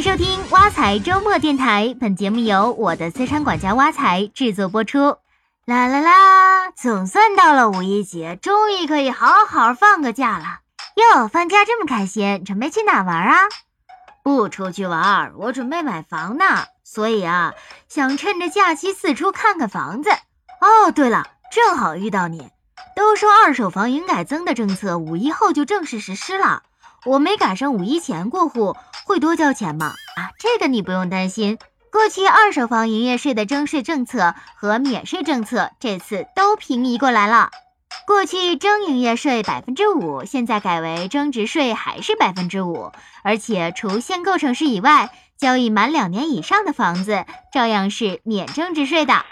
迎收听挖财周末电台，本节目由我的资产管家挖财制作播出。啦啦啦，总算到了五一节，终于可以好好放个假了。哟，放假这么开心，准备去哪玩啊？不出去玩，我准备买房呢。所以啊，想趁着假期四处看看房子。哦，对了，正好遇到你。都说二手房营改增的政策五一后就正式实施了，我没赶上五一前过户，会多交钱吗？啊，这个你不用担心。过去二手房营业税的征税政策和免税政策这次都平移过来了。过去征营业税百分之五，现在改为增值税还是百分之五，而且除限购城市以外，交易满两年以上的房子照样是免增值税的。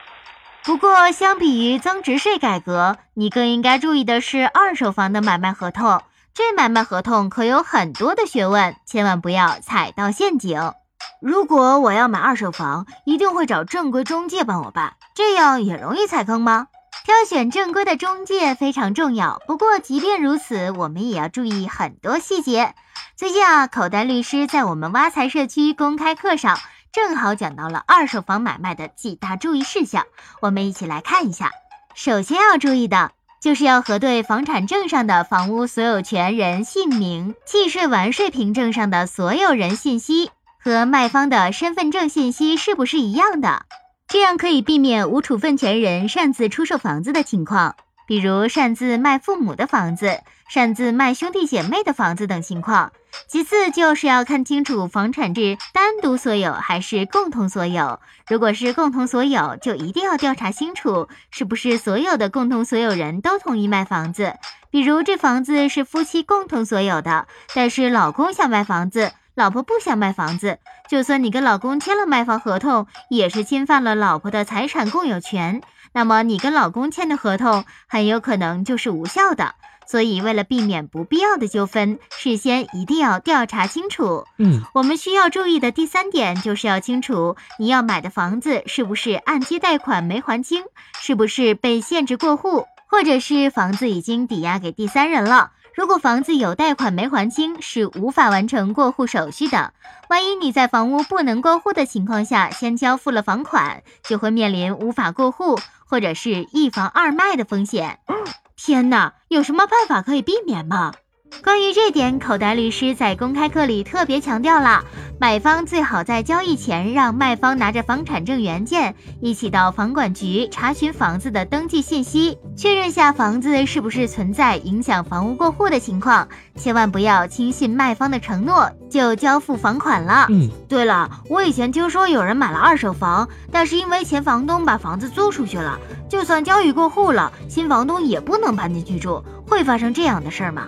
不过，相比于增值税改革，你更应该注意的是二手房的买卖合同。这买卖合同可有很多的学问，千万不要踩到陷阱。如果我要买二手房，一定会找正规中介帮我办，这样也容易踩坑吗？挑选正规的中介非常重要。不过，即便如此，我们也要注意很多细节。最近啊，口袋律师在我们挖财社区公开课上。正好讲到了二手房买卖的几大注意事项，我们一起来看一下。首先要注意的就是要核对房产证上的房屋所有权人姓名、契税完税凭证上的所有人信息和卖方的身份证信息是不是一样的，这样可以避免无处分权人擅自出售房子的情况。比如擅自卖父母的房子、擅自卖兄弟姐妹的房子等情况。其次就是要看清楚房产是单独所有还是共同所有。如果是共同所有，就一定要调查清楚是不是所有的共同所有人都同意卖房子。比如这房子是夫妻共同所有的，但是老公想卖房子，老婆不想卖房子，就算你跟老公签了卖房合同，也是侵犯了老婆的财产共有权。那么你跟老公签的合同很有可能就是无效的，所以为了避免不必要的纠纷，事先一定要调查清楚。嗯，我们需要注意的第三点就是要清楚你要买的房子是不是按揭贷款没还清，是不是被限制过户，或者是房子已经抵押给第三人了。如果房子有贷款没还清，是无法完成过户手续的。万一你在房屋不能过户的情况下先交付了房款，就会面临无法过户或者是一房二卖的风险。天哪，有什么办法可以避免吗？关于这点，口袋律师在公开课里特别强调了，买方最好在交易前让卖方拿着房产证原件，一起到房管局查询房子的登记信息，确认下房子是不是存在影响房屋过户的情况，千万不要轻信卖方的承诺就交付房款了。嗯，对了，我以前听说有人买了二手房，但是因为前房东把房子租出去了，就算交易过户了，新房东也不能搬进去住，会发生这样的事儿吗？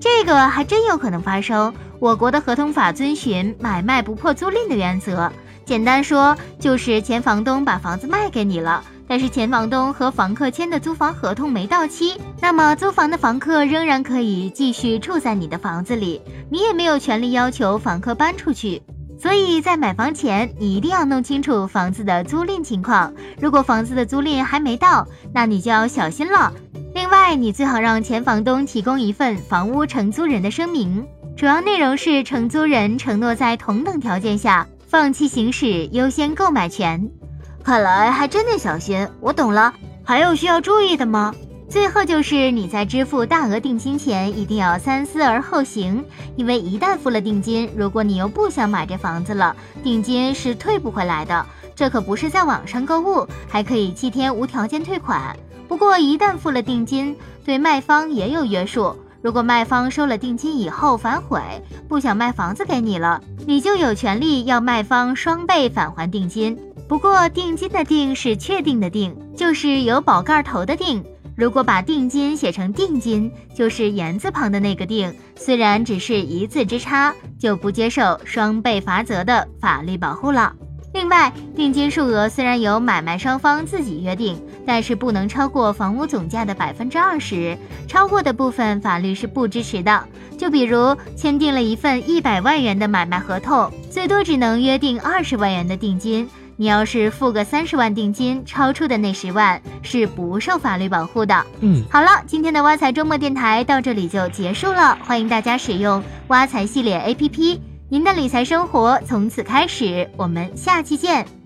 这个还真有可能发生。我国的合同法遵循买卖不破租赁的原则，简单说就是前房东把房子卖给你了，但是前房东和房客签的租房合同没到期，那么租房的房客仍然可以继续住在你的房子里，你也没有权利要求房客搬出去。所以在买房前，你一定要弄清楚房子的租赁情况。如果房子的租赁还没到，那你就要小心了。另外，你最好让前房东提供一份房屋承租人的声明，主要内容是承租人承诺在同等条件下放弃行使优先购买权。看来还真得小心。我懂了，还有需要注意的吗？最后就是你在支付大额定金前一定要三思而后行，因为一旦付了定金，如果你又不想买这房子了，定金是退不回来的。这可不是在网上购物，还可以七天无条件退款。不过，一旦付了定金，对卖方也有约束。如果卖方收了定金以后反悔，不想卖房子给你了，你就有权利要卖方双倍返还定金。不过，定金的定是确定的定，就是有宝盖头的定。如果把定金写成定金，就是言字旁的那个定。虽然只是一字之差，就不接受双倍罚则的法律保护了。另外，定金数额虽然由买卖双方自己约定，但是不能超过房屋总价的百分之二十，超过的部分法律是不支持的。就比如签订了一份一百万元的买卖合同，最多只能约定二十万元的定金。你要是付个三十万定金，超出的那十万是不受法律保护的。嗯，好了，今天的挖财周末电台到这里就结束了，欢迎大家使用挖财系列 APP。您的理财生活从此开始。我们下期见。